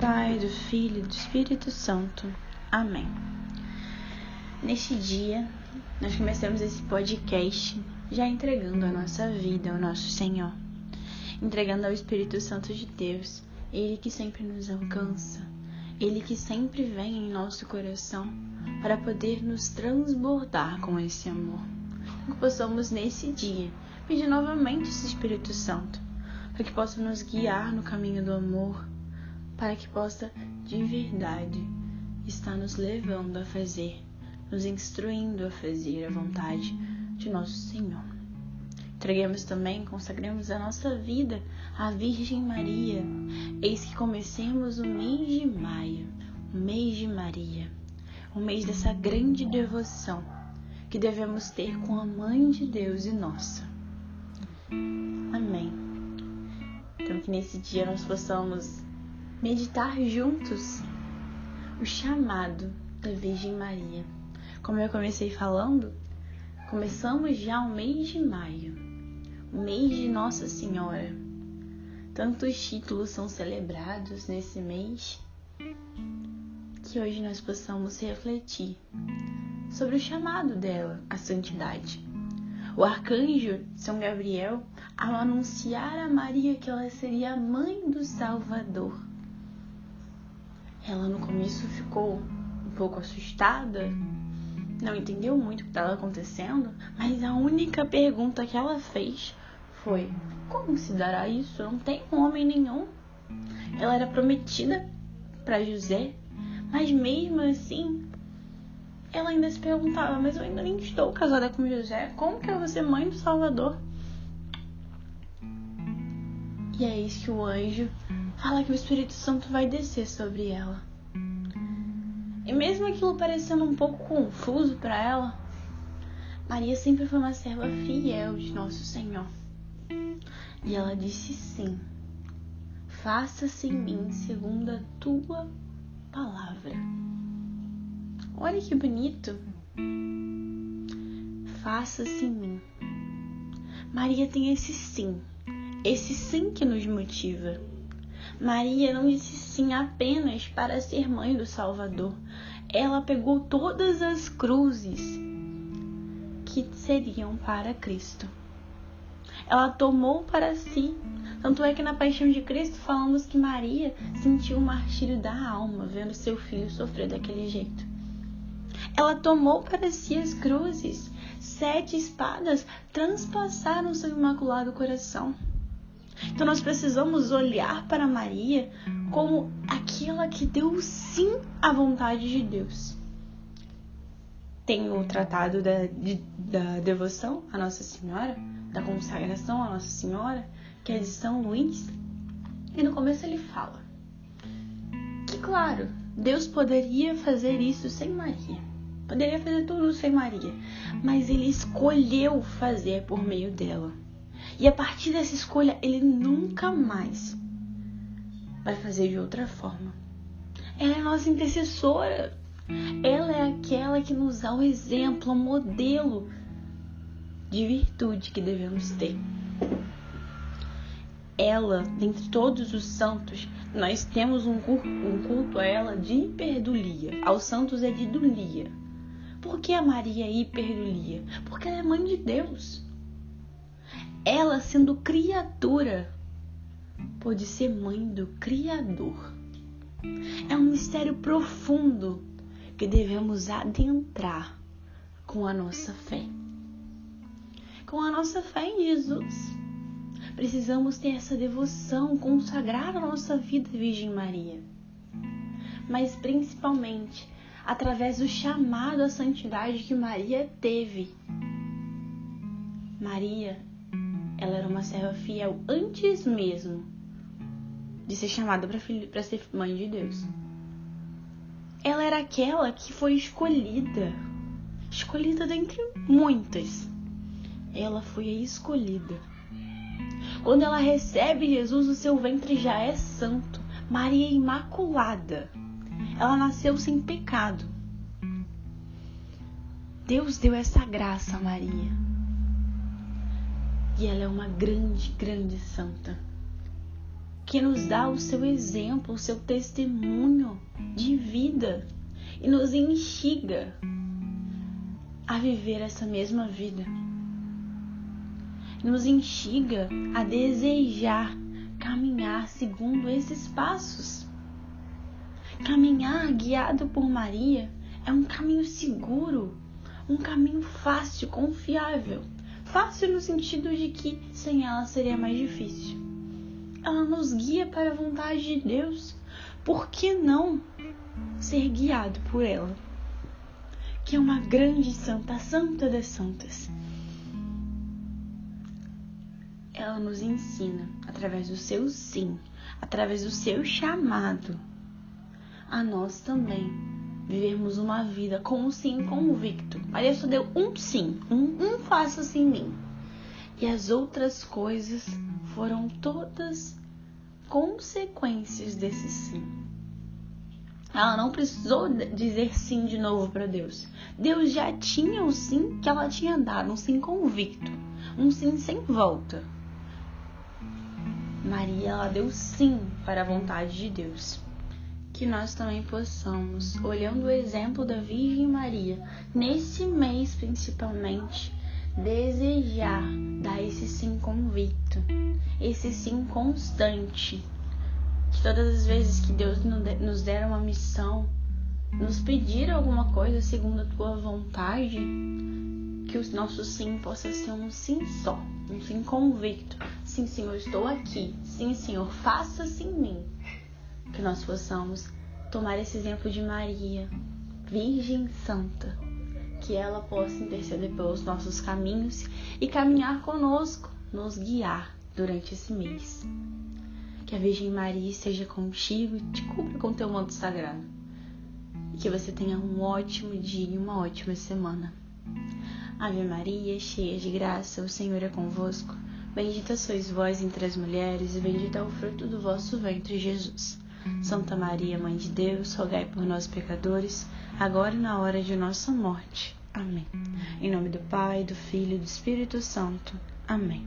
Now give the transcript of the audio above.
Pai, do Filho e do Espírito Santo. Amém. Neste dia, nós começamos esse podcast já entregando a nossa vida ao nosso Senhor, entregando ao Espírito Santo de Deus, Ele que sempre nos alcança, Ele que sempre vem em nosso coração para poder nos transbordar com esse amor. Que possamos nesse dia pedir novamente esse Espírito Santo, para que possa nos guiar no caminho do amor para que possa de verdade estar nos levando a fazer, nos instruindo a fazer a vontade de nosso Senhor. Entreguemos também, consagremos a nossa vida à Virgem Maria. Eis que comecemos o mês de maio, o mês de Maria, o mês dessa grande devoção que devemos ter com a Mãe de Deus e nossa. Amém. Então, que nesse dia nós possamos meditar juntos o chamado da Virgem Maria. Como eu comecei falando, começamos já o mês de maio, o mês de Nossa Senhora. Tantos títulos são celebrados nesse mês que hoje nós possamos refletir sobre o chamado dela à santidade. O arcanjo São Gabriel, ao anunciar a Maria que ela seria a mãe do Salvador, ela no começo ficou um pouco assustada, não entendeu muito o que estava acontecendo, mas a única pergunta que ela fez foi: Como se dará isso? Não tem homem nenhum. Ela era prometida para José, mas mesmo assim, ela ainda se perguntava: Mas eu ainda nem estou casada com José, como que eu vou ser mãe do Salvador? E é isso que o anjo fala que o Espírito Santo vai descer sobre ela. E mesmo aquilo parecendo um pouco confuso para ela, Maria sempre foi uma serva fiel de nosso Senhor. E ela disse sim. Faça-se em mim segundo a tua palavra. Olha que bonito. Faça-se em mim. Maria tem esse sim, esse sim que nos motiva. Maria não disse sim apenas para ser mãe do Salvador. Ela pegou todas as cruzes que seriam para Cristo. Ela tomou para si. Tanto é que na paixão de Cristo falamos que Maria sentiu o martírio da alma vendo seu filho sofrer daquele jeito. Ela tomou para si as cruzes. Sete espadas transpassaram seu imaculado coração. Então nós precisamos olhar para Maria como aquela que deu sim à vontade de Deus. Tem o tratado da, de, da devoção à Nossa Senhora, da consagração à Nossa Senhora, que é de São Luís. E no começo ele fala que, claro, Deus poderia fazer isso sem Maria. Poderia fazer tudo sem Maria. Mas ele escolheu fazer por meio dela. E a partir dessa escolha, ele nunca mais vai fazer de outra forma. Ela é a nossa intercessora. Ela é aquela que nos dá o exemplo, o modelo de virtude que devemos ter. Ela, dentre todos os santos, nós temos um culto, um culto a ela de hiperdulia. Aos santos é de dulia. Por que a Maria é hiperdulia? Porque ela é mãe de Deus ela sendo criatura, pode ser mãe do Criador. É um mistério profundo que devemos adentrar com a nossa fé. Com a nossa fé em Jesus. Precisamos ter essa devoção, consagrar a nossa vida Virgem Maria. Mas principalmente através do chamado à santidade que Maria teve. Maria ela era uma serva fiel antes mesmo de ser chamada para ser mãe de Deus. Ela era aquela que foi escolhida, escolhida dentre muitas. Ela foi a escolhida. Quando ela recebe Jesus, o seu ventre já é santo. Maria é imaculada. Ela nasceu sem pecado. Deus deu essa graça a Maria. E ela é uma grande, grande santa. Que nos dá o seu exemplo, o seu testemunho de vida e nos instiga a viver essa mesma vida. Nos instiga a desejar caminhar segundo esses passos. Caminhar guiado por Maria é um caminho seguro, um caminho fácil, confiável. Fácil no sentido de que sem ela seria mais difícil. Ela nos guia para a vontade de Deus. Por que não ser guiado por ela? Que é uma grande santa, santa das santas. Ela nos ensina, através do seu sim, através do seu chamado, a nós também vivermos uma vida com um sim convicto. Maria só deu um sim, um, um faça assim em mim. E as outras coisas foram todas consequências desse sim. Ela não precisou dizer sim de novo para Deus. Deus já tinha o sim que ela tinha dado, um sim convicto, um sim sem volta. Maria, ela deu sim para a vontade de Deus que nós também possamos, olhando o exemplo da Virgem Maria, nesse mês principalmente, desejar dar esse sim convicto, esse sim constante. Que todas as vezes que Deus nos der uma missão, nos pedir alguma coisa segundo a tua vontade, que o nosso sim possa ser um sim só, um sim convicto. Sim, Senhor, estou aqui. Sim, Senhor, faça-se em mim que nós possamos tomar esse exemplo de Maria, Virgem Santa, que ela possa interceder pelos nossos caminhos e caminhar conosco, nos guiar durante esse mês. Que a Virgem Maria esteja contigo e te cubra com teu manto sagrado. E que você tenha um ótimo dia e uma ótima semana. Ave Maria, cheia de graça, o Senhor é convosco. Bendita sois vós entre as mulheres, e bendito é o fruto do vosso ventre, Jesus. Santa Maria, Mãe de Deus, rogai por nós pecadores, agora e na hora de nossa morte. Amém. Em nome do Pai, do Filho e do Espírito Santo. Amém.